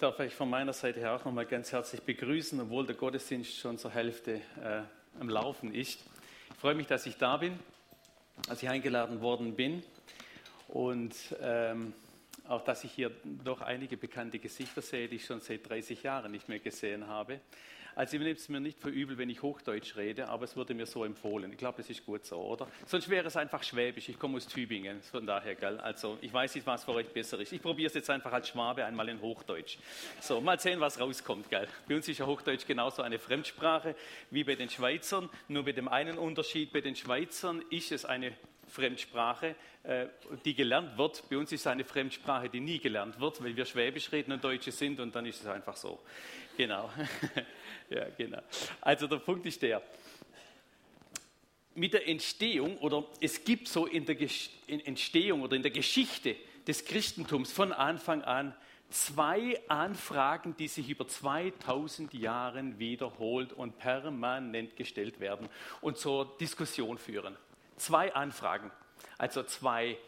Darf ich von meiner Seite her auch nochmal ganz herzlich begrüßen, obwohl der Gottesdienst schon zur Hälfte äh, am Laufen ist. Ich freue mich, dass ich da bin, dass ich eingeladen worden bin und ähm, auch, dass ich hier doch einige bekannte Gesichter sehe, die ich schon seit 30 Jahren nicht mehr gesehen habe. Also ich nehme es mir nicht für übel, wenn ich Hochdeutsch rede, aber es wurde mir so empfohlen. Ich glaube, das ist gut so, oder? Sonst wäre es einfach Schwäbisch. Ich komme aus Tübingen, von daher, gell? Also ich weiß nicht, was für euch besser ist. Ich probiere es jetzt einfach als Schwabe einmal in Hochdeutsch. So, mal sehen, was rauskommt, gell? Bei uns ist ja Hochdeutsch genauso eine Fremdsprache wie bei den Schweizern. Nur mit dem einen Unterschied, bei den Schweizern ist es eine Fremdsprache, äh, die gelernt wird. Bei uns ist es eine Fremdsprache, die nie gelernt wird, weil wir Schwäbisch reden und Deutsche sind und dann ist es einfach so. Genau. ja, genau. Also der Punkt ist der, mit der Entstehung oder es gibt so in der Entstehung oder in der Geschichte des Christentums von Anfang an zwei Anfragen, die sich über 2000 Jahre wiederholt und permanent gestellt werden und zur Diskussion führen. Zwei Anfragen, also zwei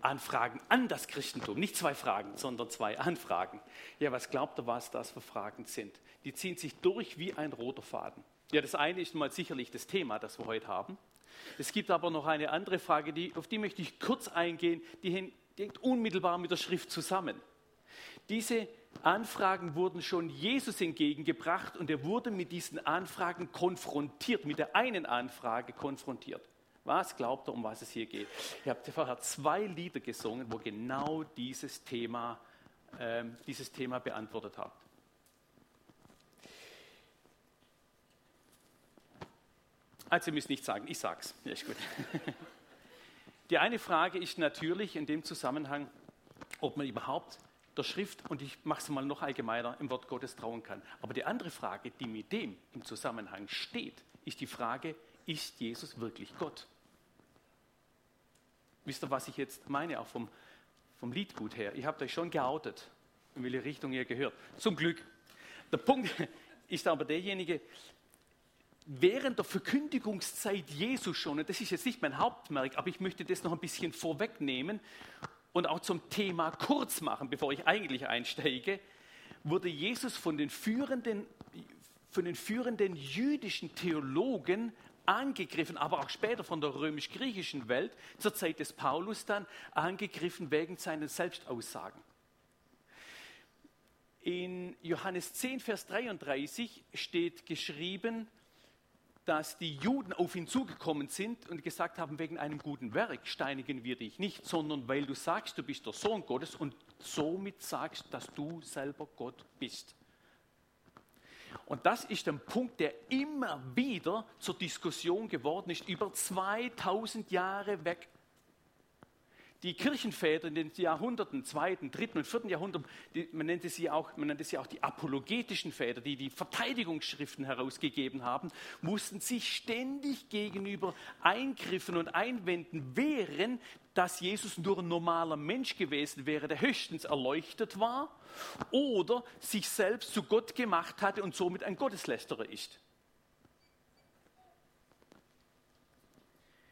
Anfragen an das Christentum. Nicht zwei Fragen, sondern zwei Anfragen. Ja, was glaubt ihr, was das für Fragen sind? Die ziehen sich durch wie ein roter Faden. Ja, das eine ist mal sicherlich das Thema, das wir heute haben. Es gibt aber noch eine andere Frage, die, auf die möchte ich kurz eingehen, die hängt unmittelbar mit der Schrift zusammen. Diese Anfragen wurden schon Jesus entgegengebracht und er wurde mit diesen Anfragen konfrontiert, mit der einen Anfrage konfrontiert. Was glaubt ihr, um was es hier geht? Ihr habt vorher zwei Lieder gesungen, wo genau dieses Thema, ähm, dieses Thema beantwortet habt. Also ihr müsst nicht sagen, ich sag's. Ja, ist gut. Die eine Frage ist natürlich in dem Zusammenhang, ob man überhaupt der Schrift, und ich mache es mal noch allgemeiner, im Wort Gottes trauen kann. Aber die andere Frage, die mit dem im Zusammenhang steht, ist die Frage, ist Jesus wirklich Gott? Wisst ihr, was ich jetzt meine, auch vom, vom Liedgut her? Ihr habt euch schon geoutet, in welche Richtung ihr gehört. Zum Glück. Der Punkt ist aber derjenige, während der Verkündigungszeit Jesus schon, und das ist jetzt nicht mein Hauptmerk, aber ich möchte das noch ein bisschen vorwegnehmen und auch zum Thema kurz machen, bevor ich eigentlich einsteige, wurde Jesus von den führenden, von den führenden jüdischen Theologen angegriffen, aber auch später von der römisch-griechischen Welt, zur Zeit des Paulus dann, angegriffen wegen seiner Selbstaussagen. In Johannes 10, Vers 33 steht geschrieben, dass die Juden auf ihn zugekommen sind und gesagt haben, wegen einem guten Werk steinigen wir dich nicht, sondern weil du sagst, du bist der Sohn Gottes und somit sagst, dass du selber Gott bist. Und das ist ein Punkt, der immer wieder zur Diskussion geworden ist, über 2000 Jahre weg die Kirchenväter in den Jahrhunderten, zweiten, dritten und vierten Jahrhundert, die, man, nannte sie auch, auch die apologetischen Väter, die die Verteidigungsschriften herausgegeben haben, mussten sich ständig gegenüber Eingriffen und Einwänden wehren, dass Jesus nur ein normaler Mensch gewesen wäre, der höchstens erleuchtet war oder sich selbst zu Gott gemacht hatte und somit ein Gotteslästerer ist.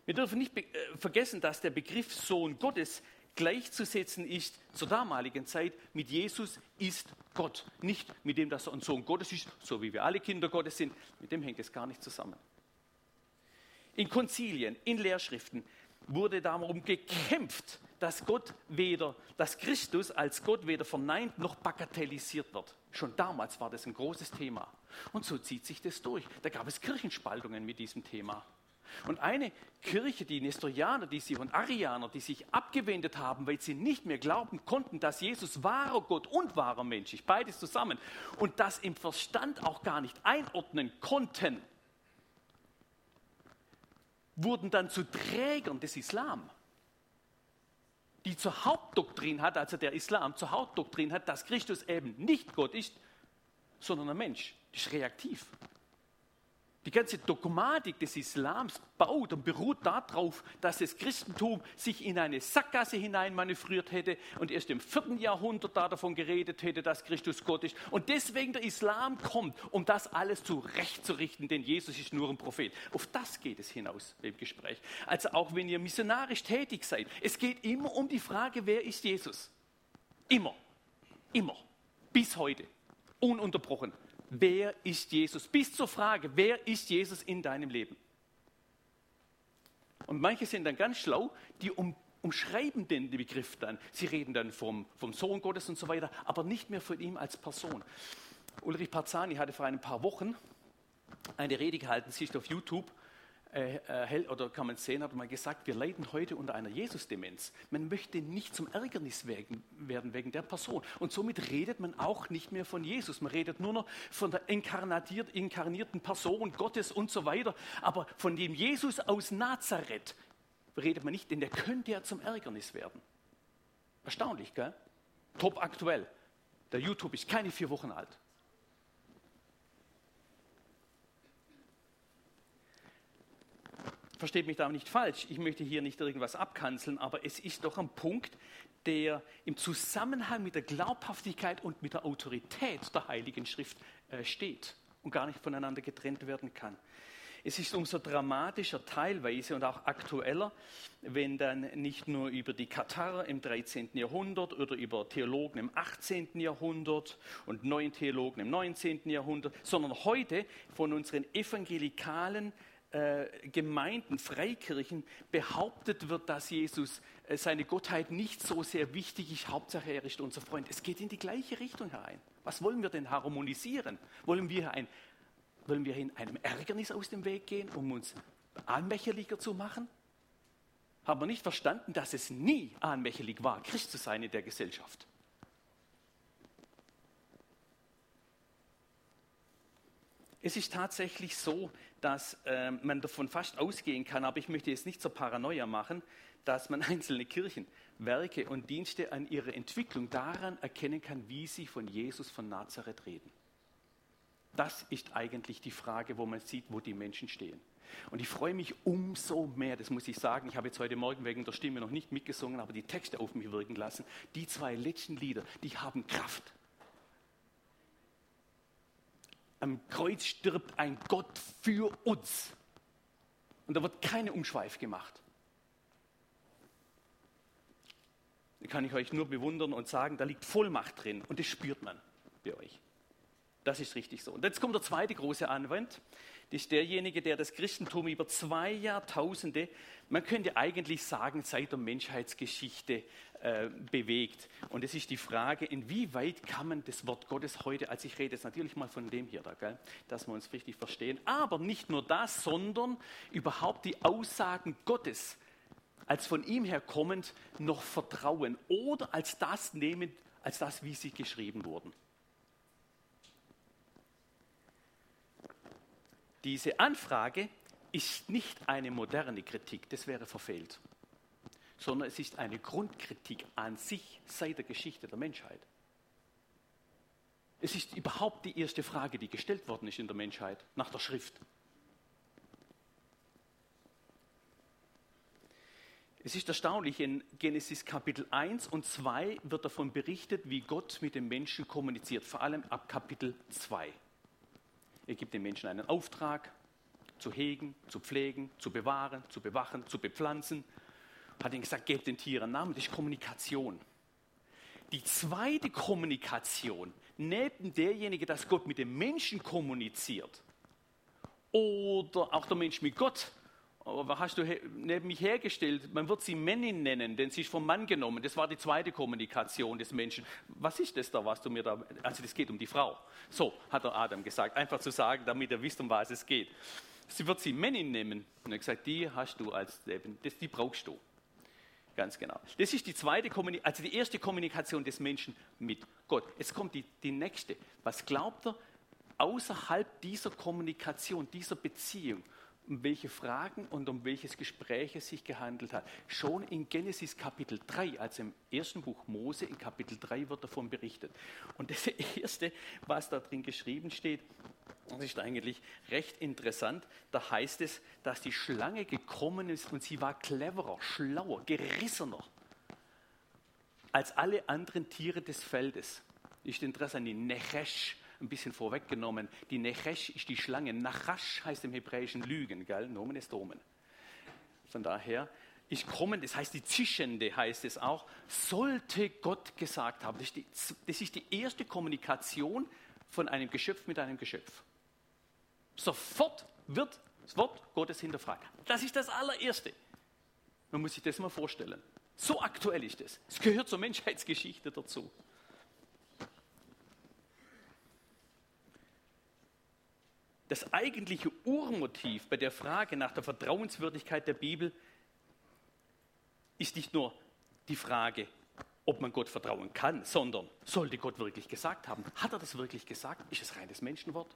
Wir dürfen nicht äh, vergessen, dass der Begriff Sohn Gottes gleichzusetzen ist zur damaligen Zeit mit Jesus ist Gott. Nicht mit dem, dass er ein Sohn Gottes ist, so wie wir alle Kinder Gottes sind. Mit dem hängt es gar nicht zusammen. In Konzilien, in Lehrschriften wurde darum gekämpft, dass Gott weder, dass Christus als Gott weder verneint noch bagatellisiert wird. Schon damals war das ein großes Thema. Und so zieht sich das durch. Da gab es Kirchenspaltungen mit diesem Thema. Und eine Kirche, die Nestorianer, die sie und Arianer, die sich abgewendet haben, weil sie nicht mehr glauben konnten, dass Jesus wahrer Gott und wahrer Mensch ist, beides zusammen, und das im Verstand auch gar nicht einordnen konnten, wurden dann zu Trägern des Islam, die zur Hauptdoktrin hat, also der Islam zur Hauptdoktrin hat, dass Christus eben nicht Gott ist, sondern ein Mensch. Das ist reaktiv. Die ganze Dogmatik des Islams baut und beruht darauf, dass das Christentum sich in eine Sackgasse hinein manövriert hätte und erst im vierten Jahrhundert da davon geredet hätte, dass Christus Gott ist. Und deswegen der Islam kommt, um das alles zurechtzurichten, denn Jesus ist nur ein Prophet. Auf das geht es hinaus im Gespräch. Also auch wenn ihr missionarisch tätig seid, es geht immer um die Frage, wer ist Jesus? Immer. Immer. Bis heute. Ununterbrochen. Wer ist Jesus? Bis zur Frage, wer ist Jesus in deinem Leben? Und manche sind dann ganz schlau, die um, umschreiben den Begriff dann. Sie reden dann vom, vom Sohn Gottes und so weiter, aber nicht mehr von ihm als Person. Ulrich Parzani hatte vor ein paar Wochen eine Rede gehalten, siehst du auf YouTube, äh, äh, oder kann man sehen, hat man gesagt, wir leiden heute unter einer Jesus-Demenz. Man möchte nicht zum Ärgernis werden, werden wegen der Person. Und somit redet man auch nicht mehr von Jesus. Man redet nur noch von der inkarnierten Person Gottes und so weiter. Aber von dem Jesus aus Nazareth redet man nicht, denn der könnte ja zum Ärgernis werden. Erstaunlich, gell? Top aktuell. Der YouTube ist keine vier Wochen alt. Versteht mich da nicht falsch, ich möchte hier nicht irgendwas abkanzeln, aber es ist doch ein Punkt, der im Zusammenhang mit der Glaubhaftigkeit und mit der Autorität der Heiligen Schrift äh, steht und gar nicht voneinander getrennt werden kann. Es ist umso dramatischer teilweise und auch aktueller, wenn dann nicht nur über die Katharer im 13. Jahrhundert oder über Theologen im 18. Jahrhundert und neuen Theologen im 19. Jahrhundert, sondern heute von unseren evangelikalen äh, Gemeinden, Freikirchen behauptet wird, dass Jesus äh, seine Gottheit nicht so sehr wichtig ist, Hauptsache er ist unser Freund. Es geht in die gleiche Richtung herein. Was wollen wir denn harmonisieren? Wollen wir, ein, wollen wir in einem Ärgernis aus dem Weg gehen, um uns anmächerlicher zu machen? Haben wir nicht verstanden, dass es nie anmächerlich war, Christ zu sein in der Gesellschaft? Es ist tatsächlich so, dass äh, man davon fast ausgehen kann, aber ich möchte jetzt nicht zur Paranoia machen, dass man einzelne Kirchen, Werke und Dienste an ihrer Entwicklung daran erkennen kann, wie sie von Jesus von Nazareth reden. Das ist eigentlich die Frage, wo man sieht, wo die Menschen stehen. Und ich freue mich umso mehr, das muss ich sagen, ich habe jetzt heute Morgen wegen der Stimme noch nicht mitgesungen, aber die Texte auf mich wirken lassen. Die zwei letzten Lieder, die haben Kraft. Am Kreuz stirbt ein Gott für uns. Und da wird keine Umschweif gemacht. Da kann ich euch nur bewundern und sagen, da liegt Vollmacht drin und das spürt man bei euch. Das ist richtig so. Und jetzt kommt der zweite große Anwand. Das ist derjenige, der das Christentum über zwei Jahrtausende, man könnte eigentlich sagen, seit der Menschheitsgeschichte äh, bewegt. Und es ist die Frage, inwieweit kann man das Wort Gottes heute, als ich rede jetzt natürlich mal von dem hier da, gell, dass wir uns richtig verstehen, aber nicht nur das, sondern überhaupt die Aussagen Gottes als von ihm her kommend noch vertrauen oder als das nehmen, als das, wie sie geschrieben wurden. Diese Anfrage ist nicht eine moderne Kritik, das wäre verfehlt, sondern es ist eine Grundkritik an sich seit der Geschichte der Menschheit. Es ist überhaupt die erste Frage, die gestellt worden ist in der Menschheit nach der Schrift. Es ist erstaunlich, in Genesis Kapitel 1 und 2 wird davon berichtet, wie Gott mit den Menschen kommuniziert, vor allem ab Kapitel 2. Er gibt den Menschen einen Auftrag, zu hegen, zu pflegen, zu bewahren, zu bewachen, zu bepflanzen. Hat ihnen gesagt, gebt den Tieren Namen. Das ist Kommunikation. Die zweite Kommunikation, neben derjenige, dass Gott mit dem Menschen kommuniziert oder auch der Mensch mit Gott, was hast du neben mich hergestellt? Man wird sie Männin nennen, denn sie ist vom Mann genommen. Das war die zweite Kommunikation des Menschen. Was ist das da, was du mir da, also das geht um die Frau. So, hat der Adam gesagt. Einfach zu sagen, damit er wisst, um was es geht. Sie wird sie Männin nehmen. Und er hat gesagt, die hast du als das, die brauchst du. Ganz genau. Das ist die zweite Kommunikation, also die erste Kommunikation des Menschen mit Gott. Jetzt kommt die, die nächste. Was glaubt er außerhalb dieser Kommunikation, dieser Beziehung? Um welche Fragen und um welches Gespräch es sich gehandelt hat. Schon in Genesis Kapitel 3, also im ersten Buch Mose, in Kapitel 3 wird davon berichtet. Und das Erste, was da drin geschrieben steht, das ist eigentlich recht interessant. Da heißt es, dass die Schlange gekommen ist und sie war cleverer, schlauer, gerissener als alle anderen Tiere des Feldes. Ist interessant, die Nechesh ein bisschen vorweggenommen. Die Nechesh ist die Schlange. Nachash heißt im Hebräischen Lügen, gell? Nomen ist Domen. Von daher, ist kommen, das heißt die Zischende heißt es auch, sollte Gott gesagt haben. Das ist, die, das ist die erste Kommunikation von einem Geschöpf mit einem Geschöpf. Sofort wird das Wort Gottes hinterfragt. Das ist das allererste. Man muss sich das mal vorstellen. So aktuell ist es. Es gehört zur Menschheitsgeschichte dazu. Das eigentliche Urmotiv bei der Frage nach der Vertrauenswürdigkeit der Bibel ist nicht nur die Frage, ob man Gott vertrauen kann, sondern sollte Gott wirklich gesagt haben? Hat er das wirklich gesagt? Ist es reines Menschenwort?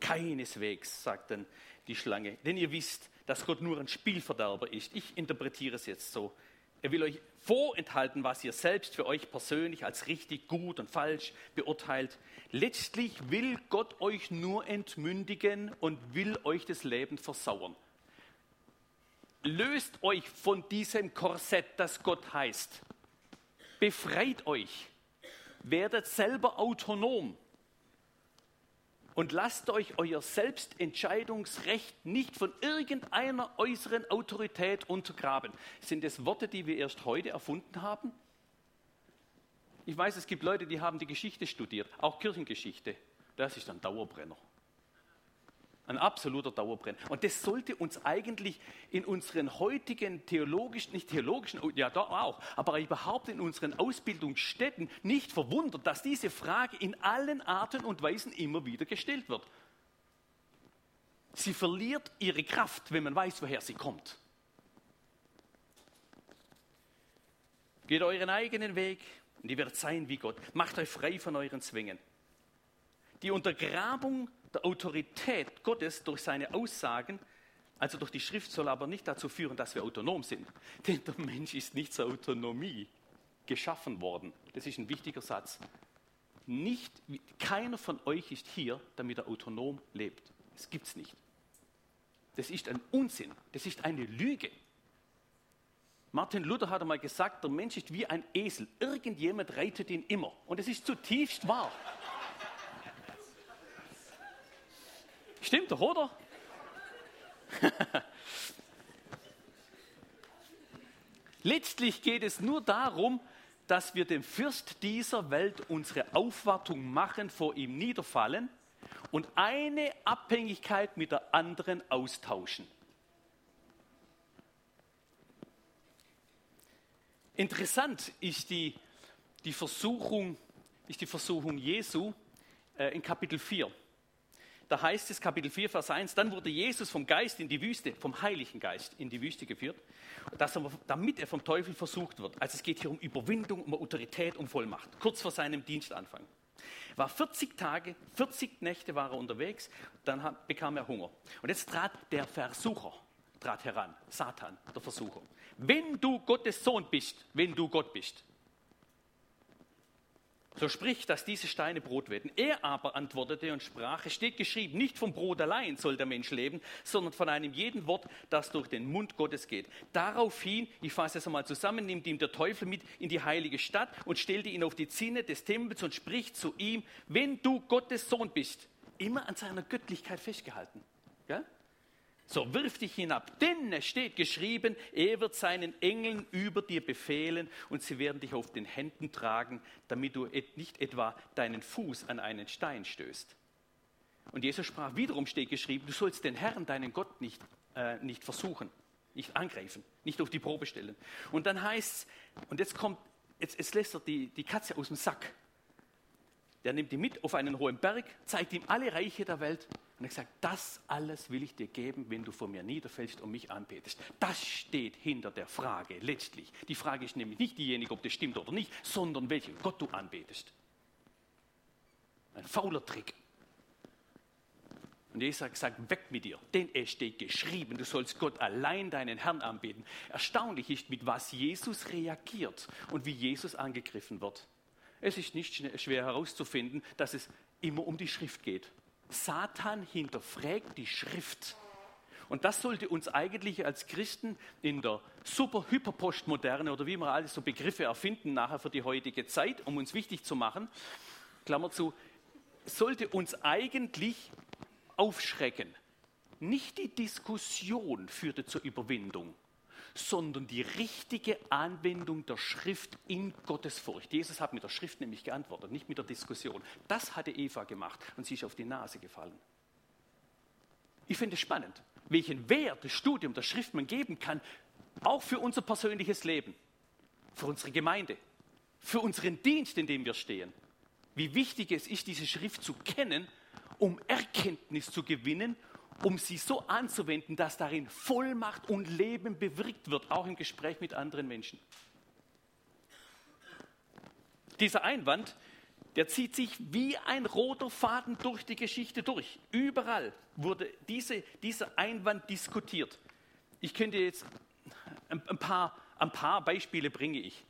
Keineswegs, sagt dann die Schlange, denn ihr wisst, dass Gott nur ein Spielverderber ist. Ich interpretiere es jetzt so. Er will euch vorenthalten, was ihr selbst für euch persönlich als richtig, gut und falsch beurteilt. Letztlich will Gott euch nur entmündigen und will euch das Leben versauern. Löst euch von diesem Korsett, das Gott heißt. Befreit euch. Werdet selber autonom und lasst euch euer Selbstentscheidungsrecht nicht von irgendeiner äußeren Autorität untergraben. Sind das Worte, die wir erst heute erfunden haben? Ich weiß, es gibt Leute, die haben die Geschichte studiert, auch Kirchengeschichte. Das ist ein Dauerbrenner. Ein absoluter Dauerbrenner. Und das sollte uns eigentlich in unseren heutigen theologischen, nicht theologischen, oh, ja doch auch, aber überhaupt in unseren Ausbildungsstätten nicht verwundern, dass diese Frage in allen Arten und Weisen immer wieder gestellt wird. Sie verliert ihre Kraft, wenn man weiß, woher sie kommt. Geht euren eigenen Weg und ihr werdet sein wie Gott. Macht euch frei von euren Zwängen. Die Untergrabung der Autorität Gottes durch seine Aussagen, also durch die Schrift, soll aber nicht dazu führen, dass wir autonom sind. Denn der Mensch ist nicht zur Autonomie geschaffen worden. Das ist ein wichtiger Satz. Nicht, keiner von euch ist hier, damit er autonom lebt. Das gibt es nicht. Das ist ein Unsinn. Das ist eine Lüge. Martin Luther hat einmal gesagt, der Mensch ist wie ein Esel. Irgendjemand reitet ihn immer. Und es ist zutiefst wahr. Stimmt doch, oder? Letztlich geht es nur darum, dass wir dem Fürst dieser Welt unsere Aufwartung machen, vor ihm niederfallen und eine Abhängigkeit mit der anderen austauschen. Interessant ist die, die, Versuchung, ist die Versuchung Jesu äh, in Kapitel 4 da heißt es Kapitel 4, Vers 1, dann wurde Jesus vom Geist in die Wüste, vom Heiligen Geist in die Wüste geführt, damit er vom Teufel versucht wird. Also es geht hier um Überwindung, um Autorität, um Vollmacht, kurz vor seinem Dienstanfang. War 40 Tage, 40 Nächte war er unterwegs, dann bekam er Hunger. Und jetzt trat der Versucher, trat heran, Satan, der Versucher. Wenn du Gottes Sohn bist, wenn du Gott bist, so sprich, dass diese Steine Brot werden. Er aber antwortete und sprach, es steht geschrieben, nicht vom Brot allein soll der Mensch leben, sondern von einem jeden Wort, das durch den Mund Gottes geht. Daraufhin, ich fasse es einmal zusammen, nimmt ihm der Teufel mit in die heilige Stadt und stellte ihn auf die Zinne des Tempels und spricht zu ihm, wenn du Gottes Sohn bist, immer an seiner Göttlichkeit festgehalten. Ja? So, wirf dich hinab, denn es steht geschrieben, er wird seinen Engeln über dir befehlen und sie werden dich auf den Händen tragen, damit du nicht etwa deinen Fuß an einen Stein stößt. Und Jesus sprach, wiederum steht geschrieben, du sollst den Herrn, deinen Gott, nicht, äh, nicht versuchen, nicht angreifen, nicht auf die Probe stellen. Und dann heißt es, und jetzt kommt, jetzt, jetzt lässt er die, die Katze aus dem Sack. Der nimmt ihn mit auf einen hohen Berg, zeigt ihm alle Reiche der Welt und er sagt, das alles will ich dir geben, wenn du vor mir niederfällst und mich anbetest. Das steht hinter der Frage letztlich. Die Frage ist nämlich nicht diejenige, ob das stimmt oder nicht, sondern welchen Gott du anbetest. Ein fauler Trick. Und Jesus gesagt, weg mit dir, denn es steht geschrieben, du sollst Gott allein deinen Herrn anbeten. Erstaunlich ist, mit was Jesus reagiert und wie Jesus angegriffen wird. Es ist nicht schwer herauszufinden, dass es immer um die Schrift geht. Satan hinterfragt die Schrift. Und das sollte uns eigentlich als Christen in der super Hyperpostmoderne oder wie wir alles so Begriffe erfinden nachher für die heutige Zeit, um uns wichtig zu machen, Klammer zu, sollte uns eigentlich aufschrecken. Nicht die Diskussion führte zur Überwindung, sondern die richtige Anwendung der Schrift in Gottesfurcht. Jesus hat mit der Schrift nämlich geantwortet, nicht mit der Diskussion. Das hatte Eva gemacht und sie ist auf die Nase gefallen. Ich finde es spannend, welchen Wert das Studium der Schrift man geben kann, auch für unser persönliches Leben, für unsere Gemeinde, für unseren Dienst, in dem wir stehen. Wie wichtig es ist, diese Schrift zu kennen, um Erkenntnis zu gewinnen um sie so anzuwenden, dass darin Vollmacht und Leben bewirkt wird, auch im Gespräch mit anderen Menschen. Dieser Einwand, der zieht sich wie ein roter Faden durch die Geschichte durch. Überall wurde diese, dieser Einwand diskutiert. Ich könnte jetzt ein, ein, paar, ein paar Beispiele bringe ich.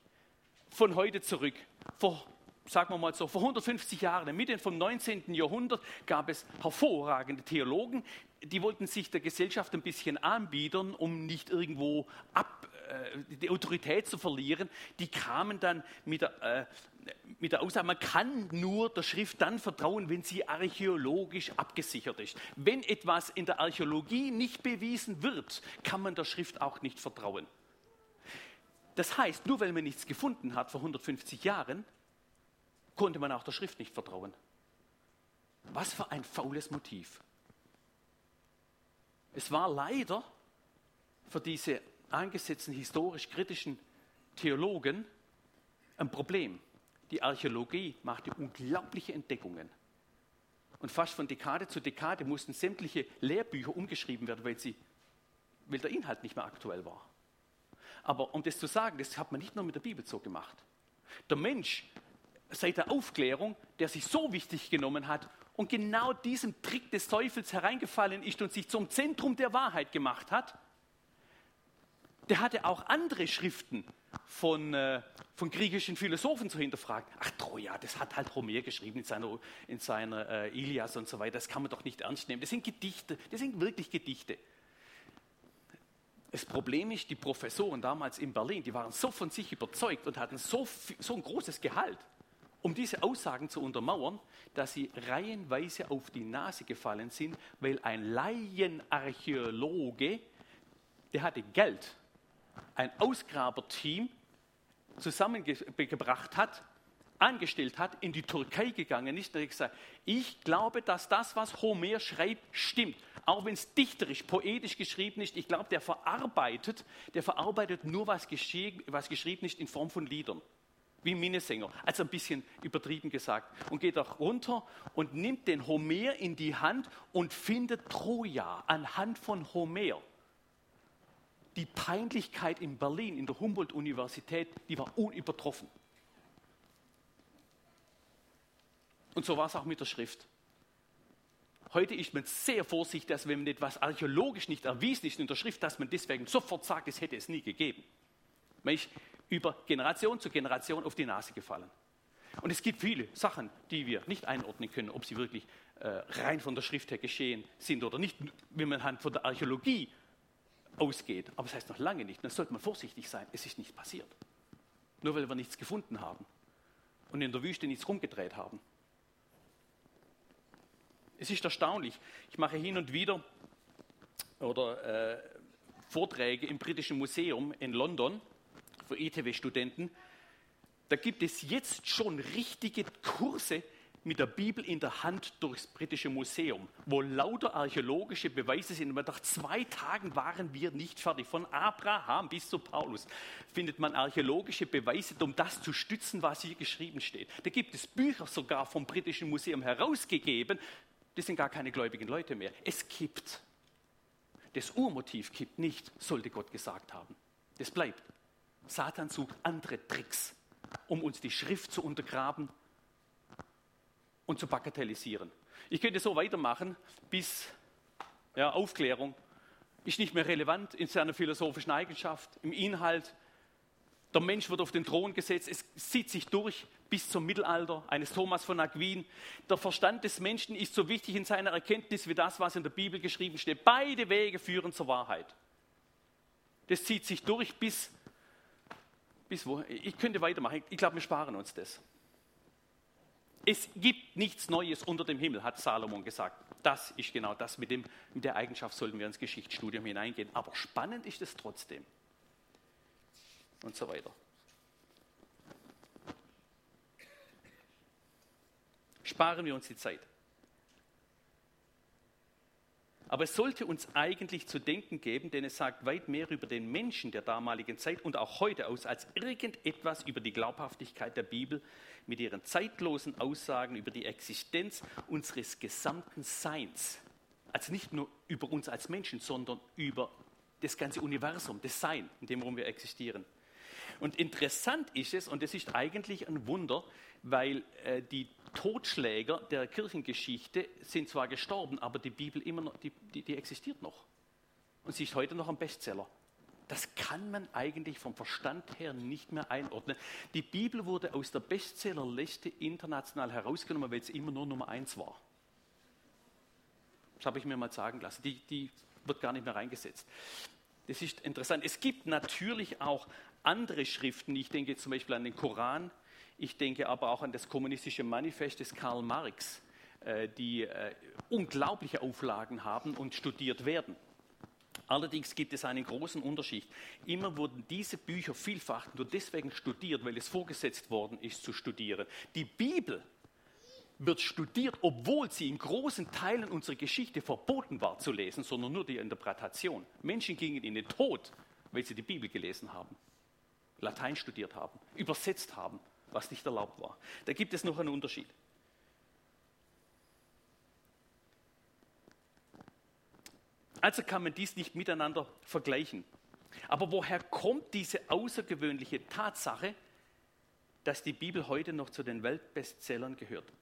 Von heute zurück. Vor sagen wir mal so, vor 150 Jahren, in Mitte vom 19. Jahrhundert, gab es hervorragende Theologen, die wollten sich der Gesellschaft ein bisschen anbiedern, um nicht irgendwo ab, äh, die Autorität zu verlieren. Die kamen dann mit der, äh, mit der Aussage, man kann nur der Schrift dann vertrauen, wenn sie archäologisch abgesichert ist. Wenn etwas in der Archäologie nicht bewiesen wird, kann man der Schrift auch nicht vertrauen. Das heißt, nur weil man nichts gefunden hat vor 150 Jahren, konnte man auch der Schrift nicht vertrauen. Was für ein faules Motiv. Es war leider für diese eingesetzten historisch-kritischen Theologen ein Problem. Die Archäologie machte unglaubliche Entdeckungen. Und fast von Dekade zu Dekade mussten sämtliche Lehrbücher umgeschrieben werden, weil, sie, weil der Inhalt nicht mehr aktuell war. Aber um das zu sagen, das hat man nicht nur mit der Bibel so gemacht. Der Mensch seit der Aufklärung, der sich so wichtig genommen hat und genau diesen Trick des Teufels hereingefallen ist und sich zum Zentrum der Wahrheit gemacht hat, der hatte auch andere Schriften von, äh, von griechischen Philosophen zu hinterfragen. Ach, Troja, das hat halt Homer geschrieben in seiner, in seiner äh, Ilias und so weiter. Das kann man doch nicht ernst nehmen. Das sind Gedichte, das sind wirklich Gedichte. Das Problem ist, die Professoren damals in Berlin, die waren so von sich überzeugt und hatten so, so ein großes Gehalt, um diese Aussagen zu untermauern, dass sie reihenweise auf die Nase gefallen sind, weil ein Laienarchäologe, der hatte Geld, ein Ausgraberteam zusammengebracht hat, angestellt hat, in die Türkei gegangen ist und gesagt, ich glaube, dass das, was Homer schreibt, stimmt. Auch wenn es dichterisch, poetisch geschrieben ist, ich glaube, der verarbeitet, der verarbeitet nur, was, was geschrieben ist in Form von Liedern wie Minnesänger, also ein bisschen übertrieben gesagt, und geht auch runter und nimmt den Homer in die Hand und findet Troja anhand von Homer. Die Peinlichkeit in Berlin, in der Humboldt-Universität, die war unübertroffen. Und so war es auch mit der Schrift. Heute ist man sehr vorsichtig, dass wenn etwas archäologisch nicht erwiesen ist in der Schrift, dass man deswegen sofort sagt, es hätte es nie gegeben. Man ist über Generation zu Generation auf die Nase gefallen. Und es gibt viele Sachen, die wir nicht einordnen können, ob sie wirklich äh, rein von der Schrift her geschehen sind oder nicht, wenn man halt von der Archäologie ausgeht. Aber das heißt noch lange nicht. Dann sollte man vorsichtig sein. Es ist nicht passiert. Nur weil wir nichts gefunden haben und in der Wüste nichts rumgedreht haben. Es ist erstaunlich. Ich mache hin und wieder oder äh, Vorträge im Britischen Museum in London für ETW-Studenten, da gibt es jetzt schon richtige Kurse mit der Bibel in der Hand durchs britische Museum, wo lauter archäologische Beweise sind. Und nach zwei Tagen waren wir nicht fertig. Von Abraham bis zu Paulus findet man archäologische Beweise, um das zu stützen, was hier geschrieben steht. Da gibt es Bücher sogar vom britischen Museum herausgegeben. Das sind gar keine gläubigen Leute mehr. Es kippt. Das Urmotiv kippt nicht, sollte Gott gesagt haben. Das bleibt. Satan sucht andere Tricks, um uns die Schrift zu untergraben und zu bagatellisieren. Ich könnte so weitermachen, bis ja, Aufklärung ist nicht mehr relevant in seiner philosophischen Eigenschaft, im Inhalt. Der Mensch wird auf den Thron gesetzt, es zieht sich durch bis zum Mittelalter eines Thomas von Aquin. Der Verstand des Menschen ist so wichtig in seiner Erkenntnis wie das, was in der Bibel geschrieben steht. Beide Wege führen zur Wahrheit. Das zieht sich durch bis bis wo? Ich könnte weitermachen. Ich glaube, wir sparen uns das. Es gibt nichts Neues unter dem Himmel, hat Salomon gesagt. Das ist genau das. Mit, dem, mit der Eigenschaft sollten wir ins Geschichtsstudium hineingehen. Aber spannend ist es trotzdem. und so weiter. Sparen wir uns die Zeit. Aber es sollte uns eigentlich zu denken geben, denn es sagt weit mehr über den Menschen der damaligen Zeit und auch heute aus, als irgendetwas über die Glaubhaftigkeit der Bibel mit ihren zeitlosen Aussagen über die Existenz unseres gesamten Seins. Also nicht nur über uns als Menschen, sondern über das ganze Universum, das Sein, in dem wir existieren. Und interessant ist es, und es ist eigentlich ein Wunder, weil äh, die Totschläger der Kirchengeschichte sind zwar gestorben, aber die Bibel immer noch, die, die, die existiert noch. Und sie ist heute noch ein Bestseller. Das kann man eigentlich vom Verstand her nicht mehr einordnen. Die Bibel wurde aus der Bestsellerliste international herausgenommen, weil es immer nur Nummer eins war. Das habe ich mir mal sagen lassen. Die, die wird gar nicht mehr reingesetzt. Das ist interessant. Es gibt natürlich auch andere Schriften. Ich denke zum Beispiel an den Koran. Ich denke aber auch an das kommunistische Manifest des Karl Marx, äh, die äh, unglaubliche Auflagen haben und studiert werden. Allerdings gibt es einen großen Unterschied. Immer wurden diese Bücher vielfach nur deswegen studiert, weil es vorgesetzt worden ist zu studieren. Die Bibel wird studiert, obwohl sie in großen Teilen unserer Geschichte verboten war zu lesen, sondern nur die Interpretation. Menschen gingen in den Tod, weil sie die Bibel gelesen haben. Latein studiert haben, übersetzt haben, was nicht erlaubt war. Da gibt es noch einen Unterschied. Also kann man dies nicht miteinander vergleichen. Aber woher kommt diese außergewöhnliche Tatsache, dass die Bibel heute noch zu den Weltbestsellern gehört?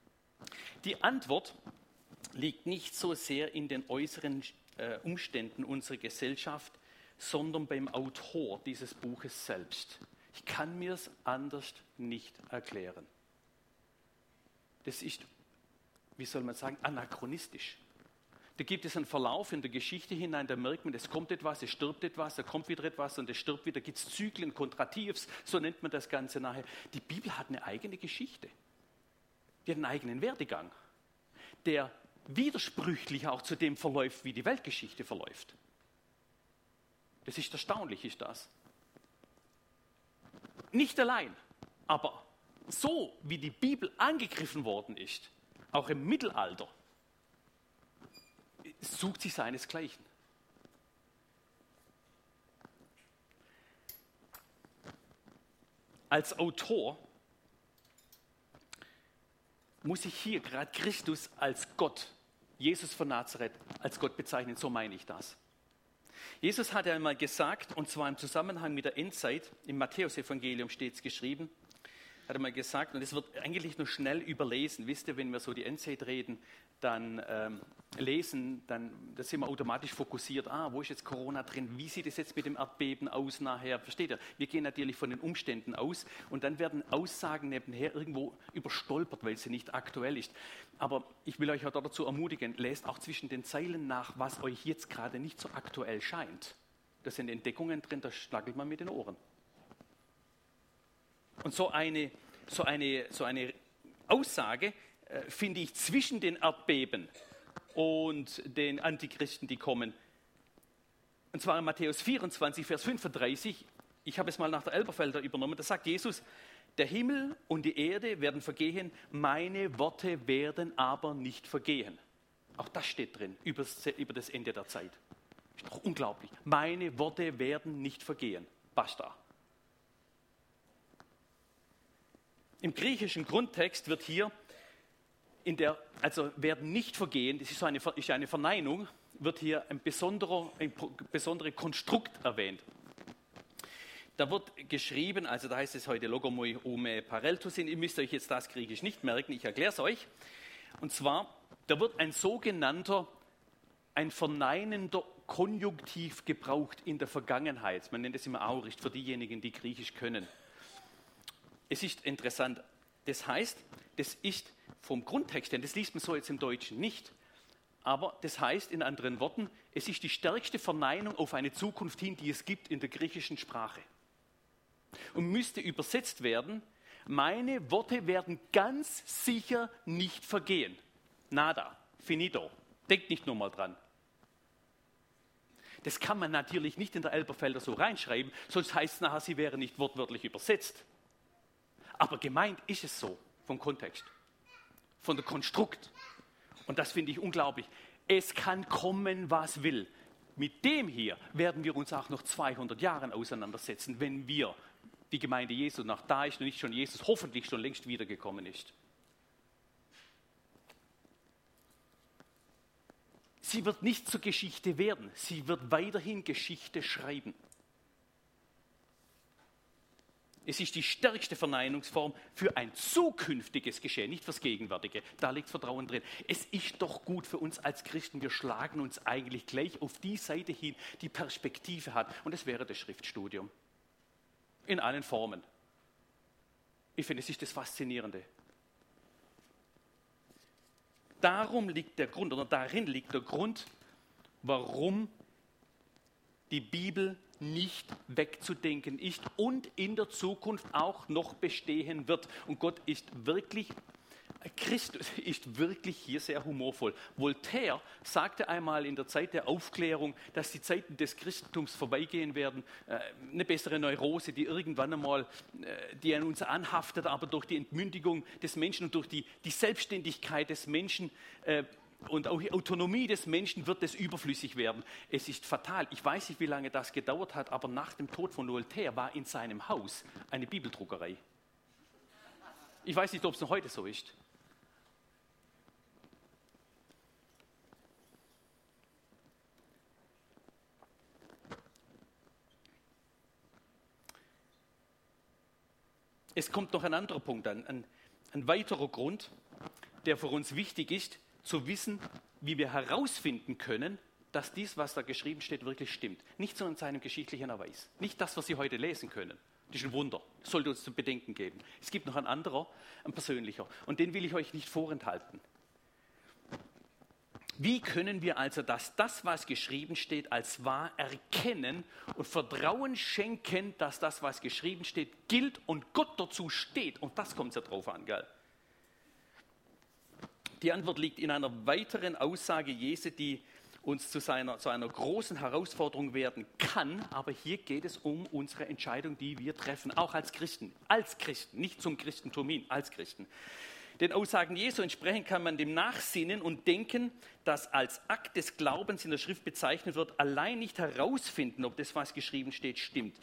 Die Antwort liegt nicht so sehr in den äußeren äh, Umständen unserer Gesellschaft, sondern beim Autor dieses Buches selbst. Ich kann mir es anders nicht erklären. Das ist, wie soll man sagen, anachronistisch. Da gibt es einen Verlauf in der Geschichte hinein, da merkt man, es kommt etwas, es stirbt etwas, da kommt wieder etwas und es stirbt wieder. Da gibt es Zyklen, Kontrativs, so nennt man das Ganze nachher. Die Bibel hat eine eigene Geschichte. Die hat einen eigenen Werdegang, der widersprüchlich auch zu dem verläuft, wie die Weltgeschichte verläuft. Das ist erstaunlich, ist das. Nicht allein, aber so wie die Bibel angegriffen worden ist, auch im Mittelalter, sucht sie seinesgleichen. Als Autor muss ich hier gerade Christus als Gott, Jesus von Nazareth, als Gott bezeichnen. So meine ich das. Jesus hat einmal gesagt, und zwar im Zusammenhang mit der Endzeit, im Matthäusevangelium steht es geschrieben, hat er mal gesagt, und es wird eigentlich nur schnell überlesen. Wisst ihr, wenn wir so die Endzeit reden, dann ähm, lesen, dann da sind wir automatisch fokussiert. Ah, wo ist jetzt Corona drin? Wie sieht es jetzt mit dem Erdbeben aus nachher? Versteht ihr? Wir gehen natürlich von den Umständen aus und dann werden Aussagen nebenher irgendwo überstolpert, weil sie nicht aktuell ist. Aber ich will euch auch dazu ermutigen, lest auch zwischen den Zeilen nach, was euch jetzt gerade nicht so aktuell scheint. Da sind Entdeckungen drin, da schlagelt man mit den Ohren. Und so eine, so eine, so eine Aussage äh, finde ich zwischen den Erdbeben und den Antichristen, die kommen. Und zwar in Matthäus 24, Vers 35. Ich habe es mal nach der Elberfelder übernommen. Da sagt Jesus, der Himmel und die Erde werden vergehen, meine Worte werden aber nicht vergehen. Auch das steht drin über das Ende der Zeit. Ist doch unglaublich. Meine Worte werden nicht vergehen. Basta. Im griechischen Grundtext wird hier in der, also werden nicht vergehen, das ist, so eine, ist eine Verneinung, wird hier ein besonderer, ein besonderer Konstrukt erwähnt. Da wird geschrieben, also da heißt es heute Logomoi ume pareltusin, ihr müsst euch jetzt das Griechisch nicht merken, ich erkläre es euch. Und zwar, da wird ein sogenannter, ein verneinender Konjunktiv gebraucht in der Vergangenheit. Man nennt es immer Auricht für diejenigen, die Griechisch können es ist interessant. Das heißt, das ist vom Grundtext her, das liest man so jetzt im Deutschen nicht, aber das heißt in anderen Worten, es ist die stärkste Verneinung auf eine Zukunft hin, die es gibt in der griechischen Sprache. Und müsste übersetzt werden, meine Worte werden ganz sicher nicht vergehen. Nada, finito. Denkt nicht nur mal dran. Das kann man natürlich nicht in der Elberfelder so reinschreiben, sonst heißt es nachher, sie wäre nicht wortwörtlich übersetzt. Aber gemeint ist es so vom Kontext, von der Konstrukt. Und das finde ich unglaublich. Es kann kommen, was will. Mit dem hier werden wir uns auch noch 200 Jahre auseinandersetzen, wenn wir die Gemeinde Jesu nach da ist und nicht schon Jesus hoffentlich schon längst wiedergekommen ist. Sie wird nicht zur Geschichte werden, sie wird weiterhin Geschichte schreiben. Es ist die stärkste Verneinungsform für ein zukünftiges Geschehen, nicht fürs Gegenwärtige. Da liegt Vertrauen drin. Es ist doch gut für uns als Christen. Wir schlagen uns eigentlich gleich auf die Seite hin, die Perspektive hat. Und das wäre das Schriftstudium. In allen Formen. Ich finde, es ist das Faszinierende. Darum liegt der Grund, oder darin liegt der Grund, warum die Bibel nicht wegzudenken ist und in der Zukunft auch noch bestehen wird. Und Gott ist wirklich, Christus ist wirklich hier sehr humorvoll. Voltaire sagte einmal in der Zeit der Aufklärung, dass die Zeiten des Christentums vorbeigehen werden. Äh, eine bessere Neurose, die irgendwann einmal, äh, die an uns anhaftet, aber durch die Entmündigung des Menschen und durch die, die Selbstständigkeit des Menschen äh, und auch die Autonomie des Menschen wird es überflüssig werden. Es ist fatal. Ich weiß nicht, wie lange das gedauert hat, aber nach dem Tod von Voltaire war in seinem Haus eine Bibeldruckerei. Ich weiß nicht, ob es noch heute so ist. Es kommt noch ein anderer Punkt an, ein, ein weiterer Grund, der für uns wichtig ist zu wissen, wie wir herausfinden können, dass dies, was da geschrieben steht, wirklich stimmt. Nicht so in seinem geschichtlichen Erweis. Nicht das, was Sie heute lesen können. Das ist ein Wunder. Das sollte uns zu bedenken geben. Es gibt noch ein anderer, ein persönlicher. Und den will ich euch nicht vorenthalten. Wie können wir also das, das, was geschrieben steht, als wahr erkennen und Vertrauen schenken, dass das, was geschrieben steht, gilt und Gott dazu steht? Und das kommt ja drauf an, gell? Die Antwort liegt in einer weiteren Aussage Jesu, die uns zu, seiner, zu einer großen Herausforderung werden kann. Aber hier geht es um unsere Entscheidung, die wir treffen, auch als Christen. Als Christen, nicht zum Christentum hin, als Christen. Den Aussagen Jesu entsprechend kann man dem nachsinnen und denken, dass als Akt des Glaubens in der Schrift bezeichnet wird, allein nicht herausfinden, ob das, was geschrieben steht, stimmt.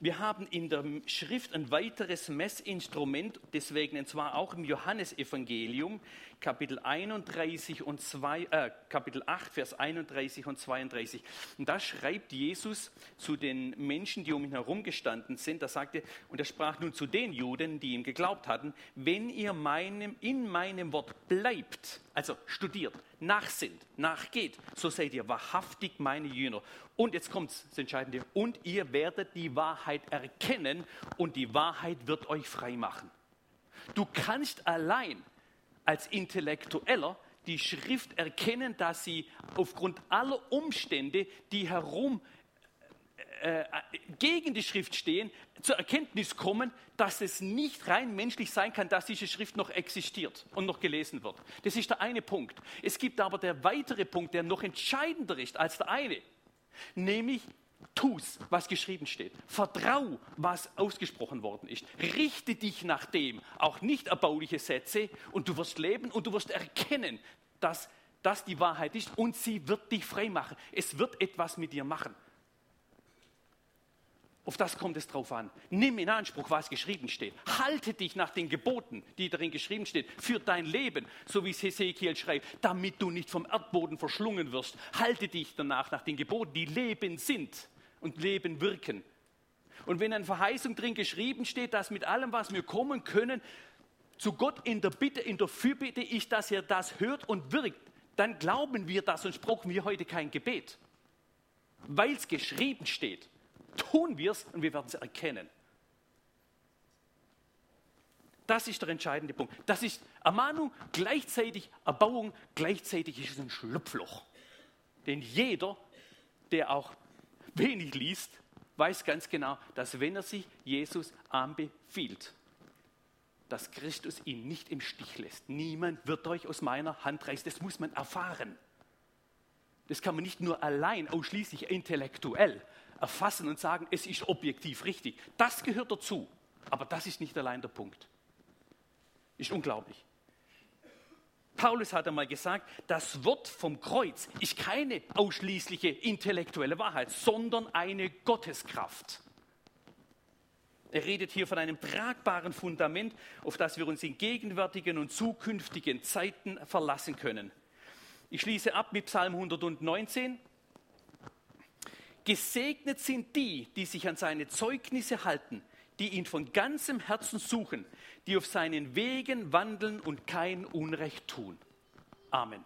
Wir haben in der Schrift ein weiteres Messinstrument, deswegen und zwar auch im Johannesevangelium, Kapitel 31 und 2, äh, Kapitel 8, Vers 31 und 32. Und da schreibt Jesus zu den Menschen, die um ihn herum gestanden sind, da sagte, und er sprach nun zu den Juden, die ihm geglaubt hatten, wenn ihr meinem, in meinem Wort bleibt, also studiert, nachsinnt, nachgeht, so seid ihr wahrhaftig meine Jünger. Und jetzt kommt das Entscheidende, und ihr werdet die Wahrheit erkennen und die Wahrheit wird euch frei machen. Du kannst allein als Intellektueller die Schrift erkennen, dass sie aufgrund aller Umstände, die herum äh, gegen die Schrift stehen, zur Erkenntnis kommen, dass es nicht rein menschlich sein kann, dass diese Schrift noch existiert und noch gelesen wird. Das ist der eine Punkt. Es gibt aber der weitere Punkt, der noch entscheidender ist als der eine, nämlich Tu's, was geschrieben steht. Vertrau, was ausgesprochen worden ist. Richte dich nach dem, auch nicht erbauliche Sätze, und du wirst leben und du wirst erkennen, dass das die Wahrheit ist und sie wird dich frei machen. Es wird etwas mit dir machen. Auf das kommt es drauf an. Nimm in Anspruch, was geschrieben steht. Halte dich nach den Geboten, die darin geschrieben stehen, für dein Leben, so wie es Hesekiel schreibt, damit du nicht vom Erdboden verschlungen wirst. Halte dich danach nach den Geboten, die Leben sind und Leben wirken. Und wenn eine Verheißung drin geschrieben steht, dass mit allem, was wir kommen können, zu Gott in der Bitte, in der Fürbitte ist, dass er das hört und wirkt, dann glauben wir das und brauchen wir heute kein Gebet. Weil es geschrieben steht tun wir es und wir werden es erkennen. Das ist der entscheidende Punkt. Das ist Ermahnung, gleichzeitig Erbauung, gleichzeitig ist es ein Schlupfloch. Denn jeder, der auch wenig liest, weiß ganz genau, dass wenn er sich Jesus anbefiehlt, dass Christus ihn nicht im Stich lässt. Niemand wird euch aus meiner Hand reißen. Das muss man erfahren. Das kann man nicht nur allein ausschließlich intellektuell erfassen und sagen, es ist objektiv richtig. Das gehört dazu, aber das ist nicht allein der Punkt. Ist unglaublich. Paulus hat einmal gesagt, das Wort vom Kreuz ist keine ausschließliche intellektuelle Wahrheit, sondern eine Gotteskraft. Er redet hier von einem tragbaren Fundament, auf das wir uns in gegenwärtigen und zukünftigen Zeiten verlassen können. Ich schließe ab mit Psalm 119. Gesegnet sind die, die sich an seine Zeugnisse halten, die ihn von ganzem Herzen suchen, die auf seinen Wegen wandeln und kein Unrecht tun. Amen.